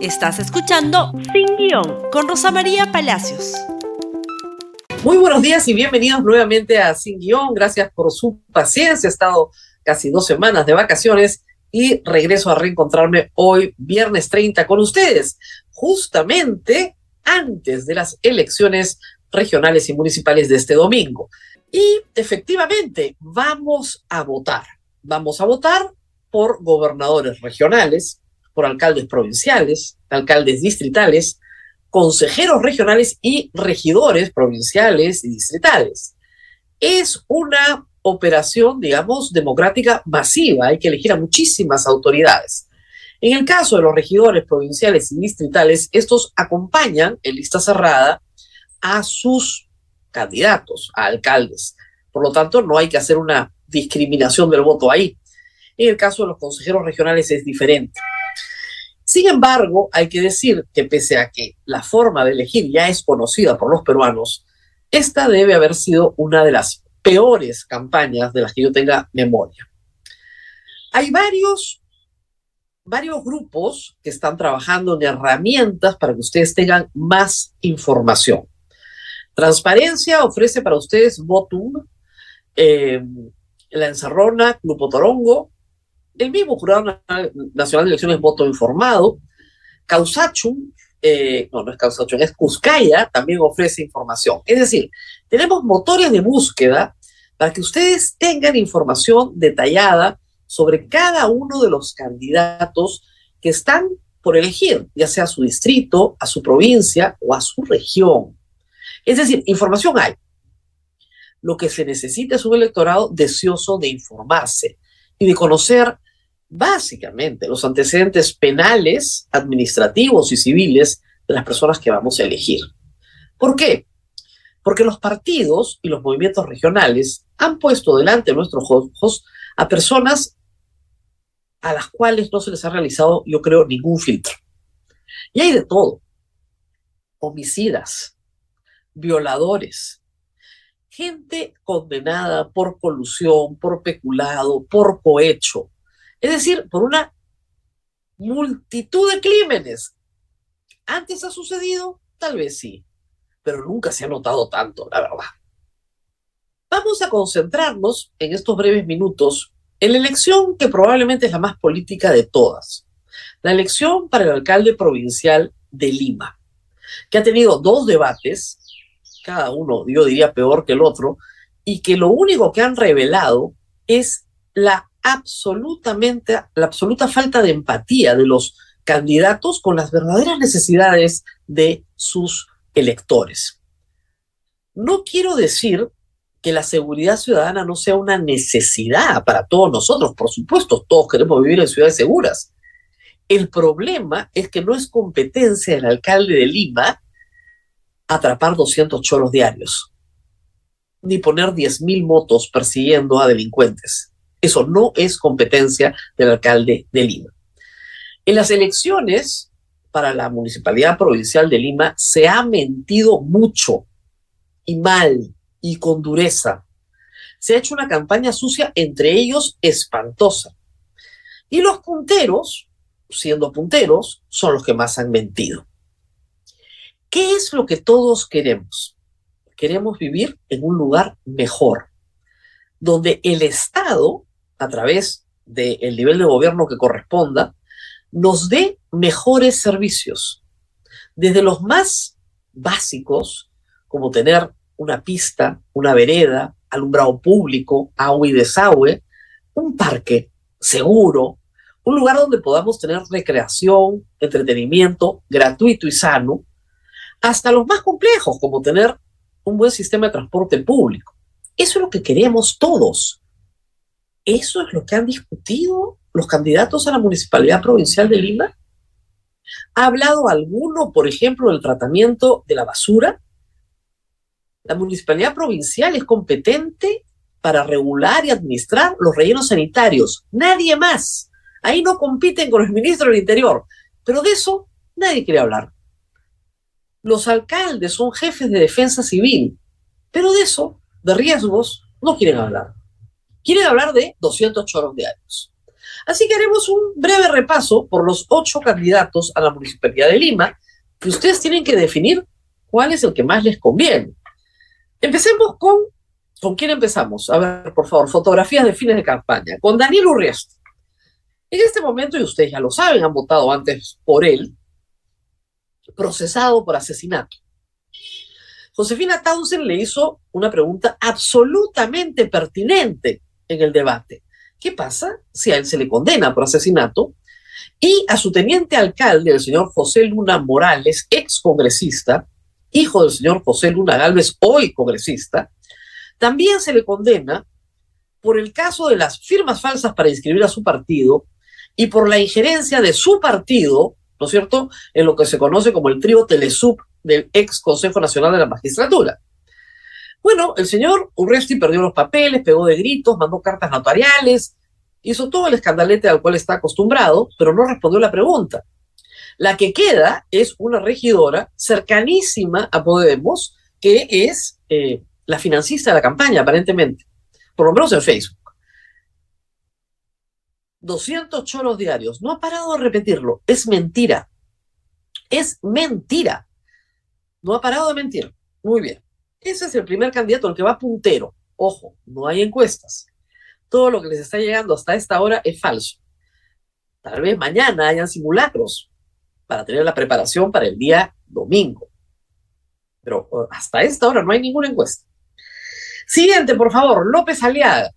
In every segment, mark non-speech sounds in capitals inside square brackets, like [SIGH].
Estás escuchando Sin Guión con Rosa María Palacios. Muy buenos días y bienvenidos nuevamente a Sin Guión. Gracias por su paciencia. He estado casi dos semanas de vacaciones y regreso a reencontrarme hoy, viernes 30, con ustedes, justamente antes de las elecciones regionales y municipales de este domingo. Y efectivamente, vamos a votar. Vamos a votar por gobernadores regionales, por alcaldes provinciales, alcaldes distritales, consejeros regionales y regidores provinciales y distritales. Es una operación, digamos, democrática masiva. Hay que elegir a muchísimas autoridades. En el caso de los regidores provinciales y distritales, estos acompañan en lista cerrada a sus candidatos, a alcaldes. Por lo tanto, no hay que hacer una discriminación del voto ahí. En el caso de los consejeros regionales es diferente. Sin embargo, hay que decir que pese a que la forma de elegir ya es conocida por los peruanos, esta debe haber sido una de las peores campañas de las que yo tenga memoria. Hay varios, varios grupos que están trabajando en herramientas para que ustedes tengan más información. Transparencia ofrece para ustedes Votum, eh, La Encerrona, Grupo Torongo, el mismo Jurado Nacional de Elecciones Voto Informado, Causachum, eh, no, no es Causachum, es Cuscaya, también ofrece información. Es decir, tenemos motores de búsqueda para que ustedes tengan información detallada sobre cada uno de los candidatos que están por elegir, ya sea a su distrito, a su provincia o a su región. Es decir, información hay. Lo que se necesita es un electorado deseoso de informarse y de conocer básicamente los antecedentes penales, administrativos y civiles de las personas que vamos a elegir. ¿Por qué? Porque los partidos y los movimientos regionales han puesto delante de nuestros ojos a personas a las cuales no se les ha realizado, yo creo, ningún filtro. Y hay de todo. Homicidas, violadores, gente condenada por colusión, por peculado, por cohecho, es decir, por una multitud de crímenes. ¿Antes ha sucedido? Tal vez sí, pero nunca se ha notado tanto, la verdad. Vamos a concentrarnos en estos breves minutos en la elección que probablemente es la más política de todas, la elección para el alcalde provincial de Lima, que ha tenido dos debates, cada uno yo diría peor que el otro, y que lo único que han revelado es la absolutamente, la absoluta falta de empatía de los candidatos con las verdaderas necesidades de sus electores. No quiero decir que la seguridad ciudadana no sea una necesidad para todos nosotros, por supuesto, todos queremos vivir en ciudades seguras. El problema es que no es competencia del alcalde de Lima atrapar 200 choros diarios, ni poner 10.000 motos persiguiendo a delincuentes. Eso no es competencia del alcalde de Lima. En las elecciones para la Municipalidad Provincial de Lima se ha mentido mucho y mal y con dureza. Se ha hecho una campaña sucia, entre ellos espantosa. Y los punteros, siendo punteros, son los que más han mentido. ¿Qué es lo que todos queremos? Queremos vivir en un lugar mejor, donde el Estado a través del nivel de gobierno que corresponda, nos dé mejores servicios. Desde los más básicos, como tener una pista, una vereda, alumbrado público, agua y desagüe, un parque seguro, un lugar donde podamos tener recreación, entretenimiento gratuito y sano, hasta los más complejos, como tener un buen sistema de transporte público. Eso es lo que queremos todos. ¿Eso es lo que han discutido los candidatos a la Municipalidad Provincial de Lima? ¿Ha hablado alguno, por ejemplo, del tratamiento de la basura? La Municipalidad Provincial es competente para regular y administrar los rellenos sanitarios. Nadie más. Ahí no compiten con el ministro del Interior. Pero de eso nadie quiere hablar. Los alcaldes son jefes de defensa civil. Pero de eso, de riesgos, no quieren hablar quieren hablar de 200 choros diarios. Así que haremos un breve repaso por los ocho candidatos a la Municipalidad de Lima, que ustedes tienen que definir cuál es el que más les conviene. Empecemos con, ¿con quién empezamos? A ver, por favor, fotografías de fines de campaña. Con Daniel Urriest. En este momento, y ustedes ya lo saben, han votado antes por él, procesado por asesinato. Josefina Townsend le hizo una pregunta absolutamente pertinente en el debate. ¿Qué pasa si a él se le condena por asesinato y a su teniente alcalde, el señor José Luna Morales, ex congresista, hijo del señor José Luna Galvez, hoy congresista, también se le condena por el caso de las firmas falsas para inscribir a su partido y por la injerencia de su partido, ¿no es cierto?, en lo que se conoce como el trío Telesub del ex Consejo Nacional de la Magistratura. Bueno, el señor Urresti perdió los papeles, pegó de gritos, mandó cartas notariales, hizo todo el escandalete al cual está acostumbrado, pero no respondió la pregunta. La que queda es una regidora cercanísima a Podemos, que es eh, la financista de la campaña, aparentemente, por lo menos en Facebook. 200 choros diarios. No ha parado de repetirlo. Es mentira. Es mentira. No ha parado de mentir. Muy bien. Ese es el primer candidato, el que va puntero. Ojo, no hay encuestas. Todo lo que les está llegando hasta esta hora es falso. Tal vez mañana hayan simulacros para tener la preparación para el día domingo. Pero uh, hasta esta hora no hay ninguna encuesta. Siguiente, por favor, López Aliaga.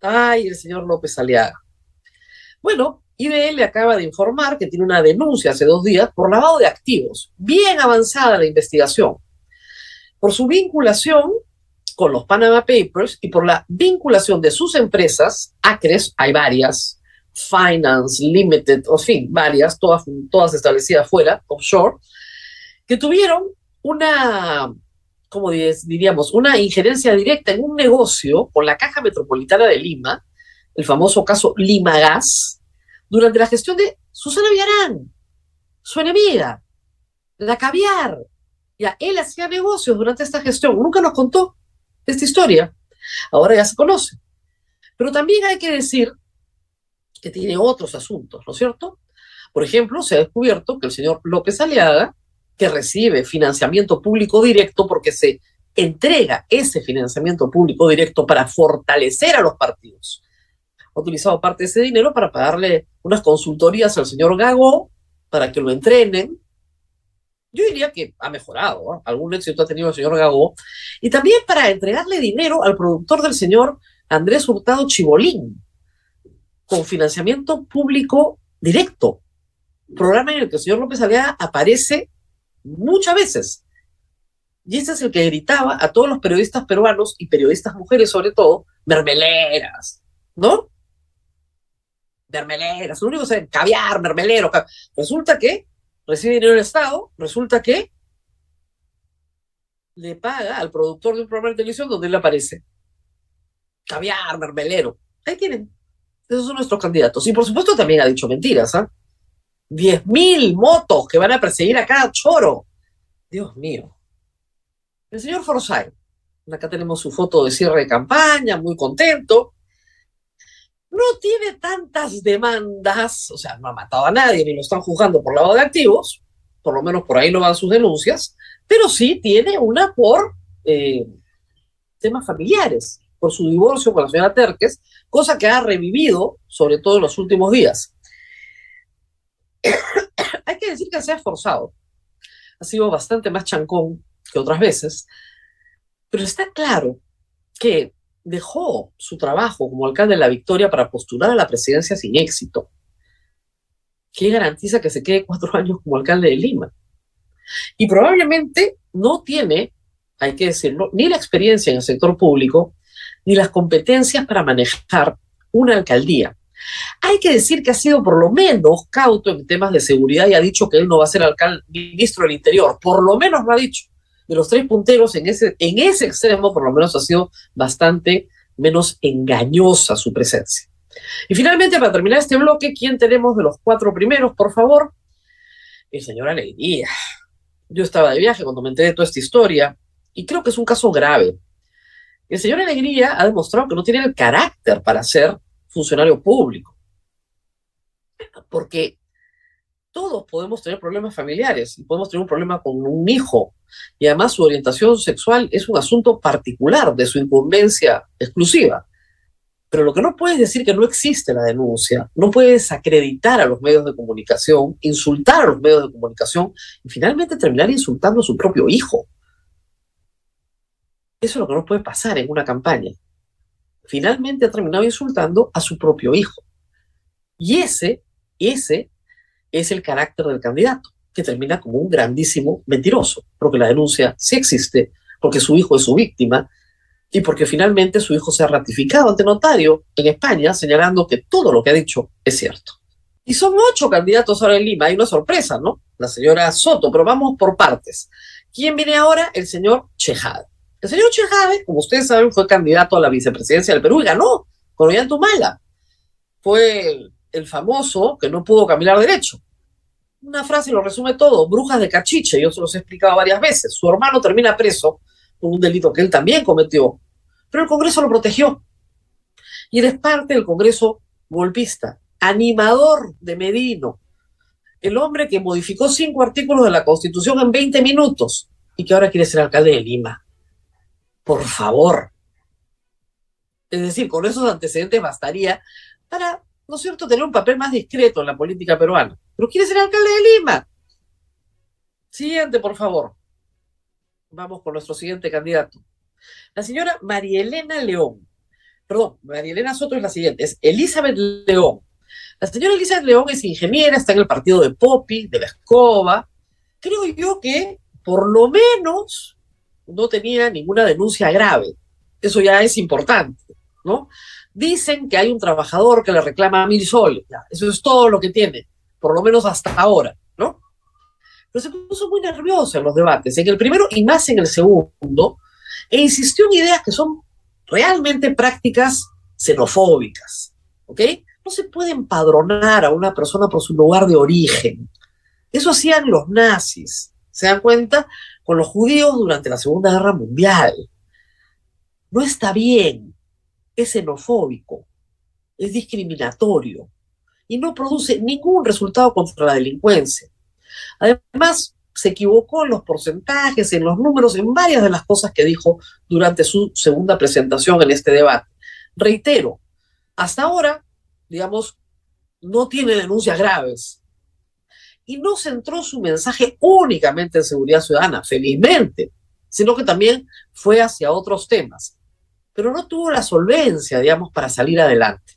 Ay, el señor López Aliaga. Bueno, IBL acaba de informar que tiene una denuncia hace dos días por lavado de activos. Bien avanzada la investigación. Por su vinculación con los Panama Papers y por la vinculación de sus empresas, ACRES, hay varias, Finance, Limited, en fin, varias, todas, todas establecidas fuera, offshore, que tuvieron una, como diríamos, una injerencia directa en un negocio con la Caja Metropolitana de Lima, el famoso caso Lima Gas, durante la gestión de Susana Villarán, su enemiga, la caviar. Ya, él hacía negocios durante esta gestión, nunca nos contó esta historia, ahora ya se conoce. Pero también hay que decir que tiene otros asuntos, ¿no es cierto? Por ejemplo, se ha descubierto que el señor López Aliaga, que recibe financiamiento público directo porque se entrega ese financiamiento público directo para fortalecer a los partidos, ha utilizado parte de ese dinero para pagarle unas consultorías al señor Gago para que lo entrenen. Yo diría que ha mejorado, algún éxito ha tenido el señor Gago. Y también para entregarle dinero al productor del señor Andrés Hurtado Chibolín, con financiamiento público directo. Programa en el que el señor López Aliaga aparece muchas veces. Y ese es el que gritaba a todos los periodistas peruanos y periodistas mujeres sobre todo, mermeleras, ¿no? mermeleras, lo único que es caviar, mermelero. Resulta que recibe dinero del Estado, resulta que le paga al productor de un programa de televisión donde él aparece. Caviar, mermelero. Ahí tienen. Esos son nuestros candidatos. Y por supuesto también ha dicho mentiras, ¿ah? Diez mil motos que van a perseguir a cada choro. Dios mío. El señor Forsyth. Acá tenemos su foto de cierre de campaña, muy contento no tiene tantas demandas, o sea, no ha matado a nadie ni lo están juzgando por lavado de activos, por lo menos por ahí no van sus denuncias, pero sí tiene una por eh, temas familiares, por su divorcio con la señora Terques, cosa que ha revivido, sobre todo en los últimos días. [COUGHS] Hay que decir que se ha esforzado, ha sido bastante más chancón que otras veces, pero está claro que dejó su trabajo como alcalde de la Victoria para postular a la presidencia sin éxito. ¿Qué garantiza que se quede cuatro [LAUGHS] años como alcalde de Lima? Y probablemente no tiene, hay que decirlo, ni la experiencia en el sector público, ni las competencias para manejar una alcaldía. Hay que decir que ha sido por lo menos cauto en temas de seguridad y ha dicho que él no va a ser alcalde, ministro del Interior. Por lo menos lo ha dicho de los tres punteros en ese, en ese extremo, por lo menos ha sido bastante menos engañosa su presencia. Y finalmente, para terminar este bloque, ¿quién tenemos de los cuatro primeros, por favor? El señor Alegría. Yo estaba de viaje cuando me enteré de toda esta historia y creo que es un caso grave. El señor Alegría ha demostrado que no tiene el carácter para ser funcionario público. Porque todos podemos tener problemas familiares y podemos tener un problema con un hijo. Y además su orientación sexual es un asunto particular de su incumbencia exclusiva. Pero lo que no puedes decir que no existe la denuncia, no puedes acreditar a los medios de comunicación, insultar a los medios de comunicación y finalmente terminar insultando a su propio hijo. Eso es lo que no puede pasar en una campaña. Finalmente ha terminado insultando a su propio hijo. Y ese, ese es el carácter del candidato, que termina como un grandísimo mentiroso, porque la denuncia sí existe, porque su hijo es su víctima y porque finalmente su hijo se ha ratificado ante notario en España señalando que todo lo que ha dicho es cierto. Y son ocho candidatos ahora en Lima. Hay una sorpresa, ¿no? La señora Soto, pero vamos por partes. ¿Quién viene ahora? El señor Chejade. El señor Chejade, como ustedes saben, fue candidato a la vicepresidencia del Perú y ganó con Ollantumala. Fue el famoso que no pudo caminar derecho. Una frase lo resume todo, brujas de cachiche, yo se los he explicado varias veces. Su hermano termina preso por un delito que él también cometió, pero el Congreso lo protegió. Y él es parte del Congreso golpista, animador de Medino, el hombre que modificó cinco artículos de la Constitución en 20 minutos y que ahora quiere ser alcalde de Lima. Por favor. Es decir, con esos antecedentes bastaría para, ¿no es cierto?, tener un papel más discreto en la política peruana. Pero quiere ser alcalde de Lima. Siguiente, por favor. Vamos con nuestro siguiente candidato. La señora María Elena León. Perdón, María Elena Soto es la siguiente, es Elizabeth León. La señora Elizabeth León es ingeniera, está en el partido de Popi, de la Escoba. Creo yo que por lo menos no tenía ninguna denuncia grave. Eso ya es importante, ¿no? Dicen que hay un trabajador que le reclama mil soles. Eso es todo lo que tiene, por lo menos hasta ahora, ¿no? Pero se puso muy nerviosa en los debates, en el primero y más en el segundo, e insistió en ideas que son realmente prácticas xenofóbicas, ¿ok? No se puede empadronar a una persona por su lugar de origen. Eso hacían los nazis, ¿se dan cuenta? Con los judíos durante la Segunda Guerra Mundial. No está bien, es xenofóbico, es discriminatorio y no produce ningún resultado contra la delincuencia. Además, se equivocó en los porcentajes, en los números, en varias de las cosas que dijo durante su segunda presentación en este debate. Reitero, hasta ahora, digamos, no tiene denuncias graves. Y no centró su mensaje únicamente en seguridad ciudadana, felizmente, sino que también fue hacia otros temas. Pero no tuvo la solvencia, digamos, para salir adelante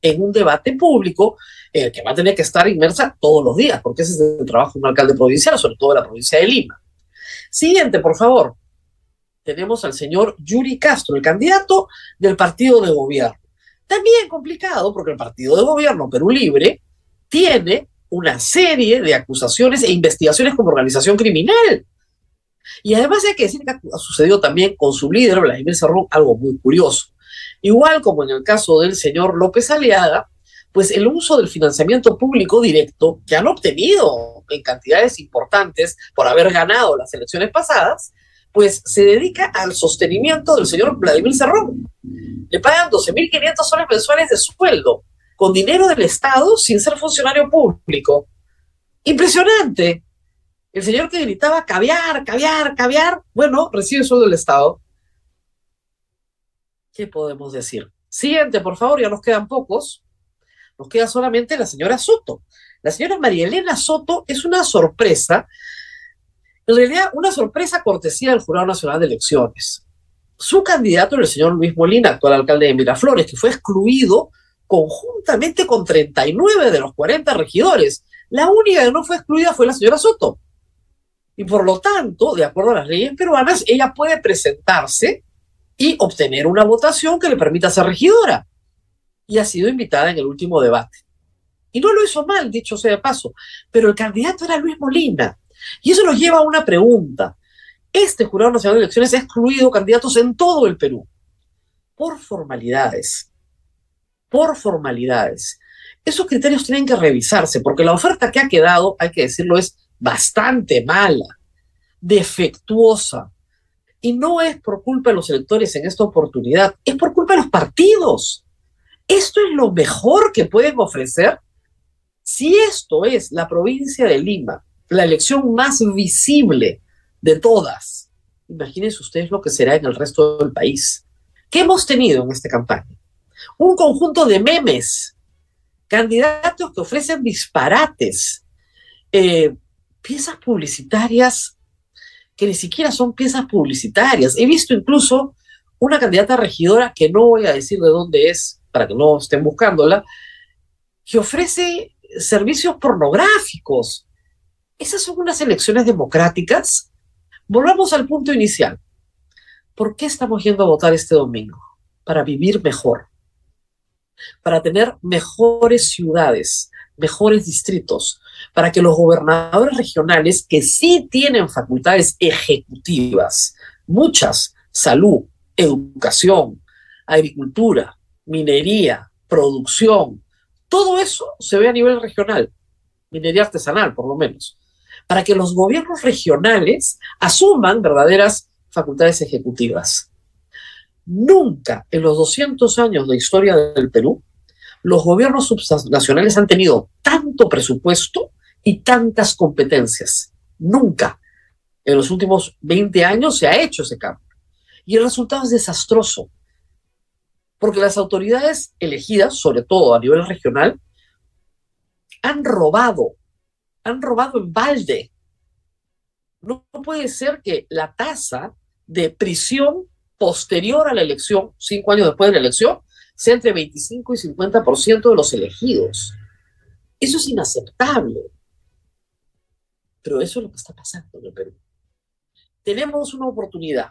en un debate público el que va a tener que estar inmersa todos los días, porque ese es el trabajo de un alcalde provincial, sobre todo de la provincia de Lima. Siguiente, por favor. Tenemos al señor Yuri Castro, el candidato del partido de gobierno. También complicado, porque el partido de gobierno Perú Libre tiene una serie de acusaciones e investigaciones como organización criminal. Y además hay que decir que ha sucedido también con su líder, Vladimir Cerrón, algo muy curioso. Igual como en el caso del señor López Aliaga, pues el uso del financiamiento público directo que han obtenido en cantidades importantes por haber ganado las elecciones pasadas, pues se dedica al sostenimiento del señor Vladimir Cerrón. Le pagan 12.500 soles mensuales de sueldo con dinero del Estado sin ser funcionario público. Impresionante. El señor que gritaba caviar, caviar, caviar, bueno, recibe sueldo del Estado. ¿Qué podemos decir? Siguiente, por favor, ya nos quedan pocos. Nos queda solamente la señora Soto. La señora María Elena Soto es una sorpresa, en realidad una sorpresa cortesía del Jurado Nacional de Elecciones. Su candidato era el señor Luis Molina, actual alcalde de Miraflores, que fue excluido conjuntamente con 39 de los 40 regidores. La única que no fue excluida fue la señora Soto. Y por lo tanto, de acuerdo a las leyes peruanas, ella puede presentarse y obtener una votación que le permita ser regidora y ha sido invitada en el último debate. Y no lo hizo mal, dicho sea de paso, pero el candidato era Luis Molina. Y eso nos lleva a una pregunta. Este Jurado Nacional de Elecciones ha excluido candidatos en todo el Perú por formalidades. Por formalidades. Esos criterios tienen que revisarse porque la oferta que ha quedado, hay que decirlo, es bastante mala, defectuosa. Y no es por culpa de los electores en esta oportunidad, es por culpa de los partidos. ¿Esto es lo mejor que pueden ofrecer? Si esto es la provincia de Lima, la elección más visible de todas, imagínense ustedes lo que será en el resto del país. ¿Qué hemos tenido en esta campaña? Un conjunto de memes, candidatos que ofrecen disparates, eh, piezas publicitarias que ni siquiera son piezas publicitarias. He visto incluso una candidata regidora, que no voy a decir de dónde es, para que no estén buscándola, que ofrece servicios pornográficos. ¿Esas son unas elecciones democráticas? Volvamos al punto inicial. ¿Por qué estamos yendo a votar este domingo? Para vivir mejor, para tener mejores ciudades, mejores distritos, para que los gobernadores regionales que sí tienen facultades ejecutivas, muchas, salud, educación, agricultura, minería, producción, todo eso se ve a nivel regional, minería artesanal por lo menos, para que los gobiernos regionales asuman verdaderas facultades ejecutivas. Nunca en los 200 años de historia del Perú, los gobiernos subnacionales han tenido tanto presupuesto y tantas competencias. Nunca en los últimos 20 años se ha hecho ese cambio. Y el resultado es desastroso, porque las autoridades elegidas, sobre todo a nivel regional, han robado, han robado en balde. No puede ser que la tasa de prisión posterior a la elección, cinco años después de la elección, sea entre 25 y 50% de los elegidos. Eso es inaceptable. Pero eso es lo que está pasando en el Perú. Tenemos una oportunidad.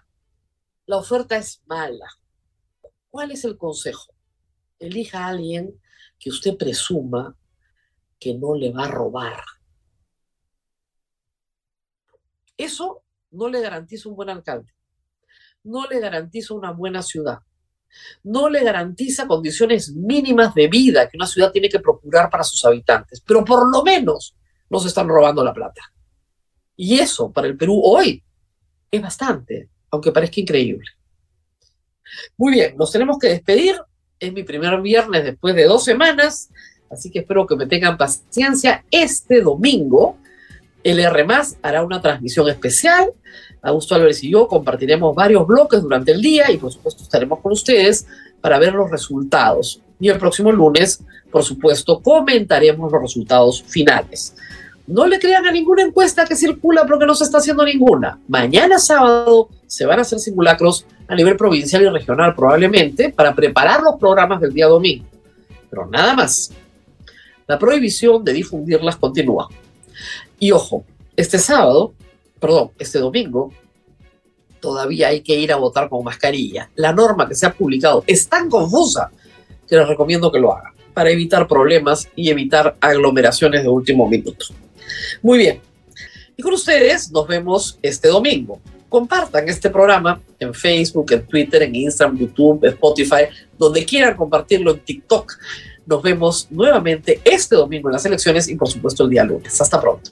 La oferta es mala. ¿Cuál es el consejo? Elija a alguien que usted presuma que no le va a robar. Eso no le garantiza un buen alcalde, no le garantiza una buena ciudad, no le garantiza condiciones mínimas de vida que una ciudad tiene que procurar para sus habitantes, pero por lo menos no se están robando la plata. Y eso para el Perú hoy es bastante, aunque parezca increíble. Muy bien, nos tenemos que despedir. Es mi primer viernes después de dos semanas, así que espero que me tengan paciencia. Este domingo, el R hará una transmisión especial. Augusto Álvarez y yo compartiremos varios bloques durante el día y por supuesto estaremos con ustedes para ver los resultados. Y el próximo lunes, por supuesto, comentaremos los resultados finales. No le crean a ninguna encuesta que circula porque no se está haciendo ninguna. Mañana sábado se van a hacer simulacros a nivel provincial y regional probablemente para preparar los programas del día domingo. Pero nada más. La prohibición de difundirlas continúa. Y ojo, este sábado, perdón, este domingo, todavía hay que ir a votar con mascarilla. La norma que se ha publicado es tan confusa que les recomiendo que lo hagan para evitar problemas y evitar aglomeraciones de último minuto. Muy bien. Y con ustedes nos vemos este domingo. Compartan este programa en Facebook, en Twitter, en Instagram, YouTube, Spotify, donde quieran compartirlo en TikTok. Nos vemos nuevamente este domingo en las elecciones y por supuesto el día lunes. Hasta pronto.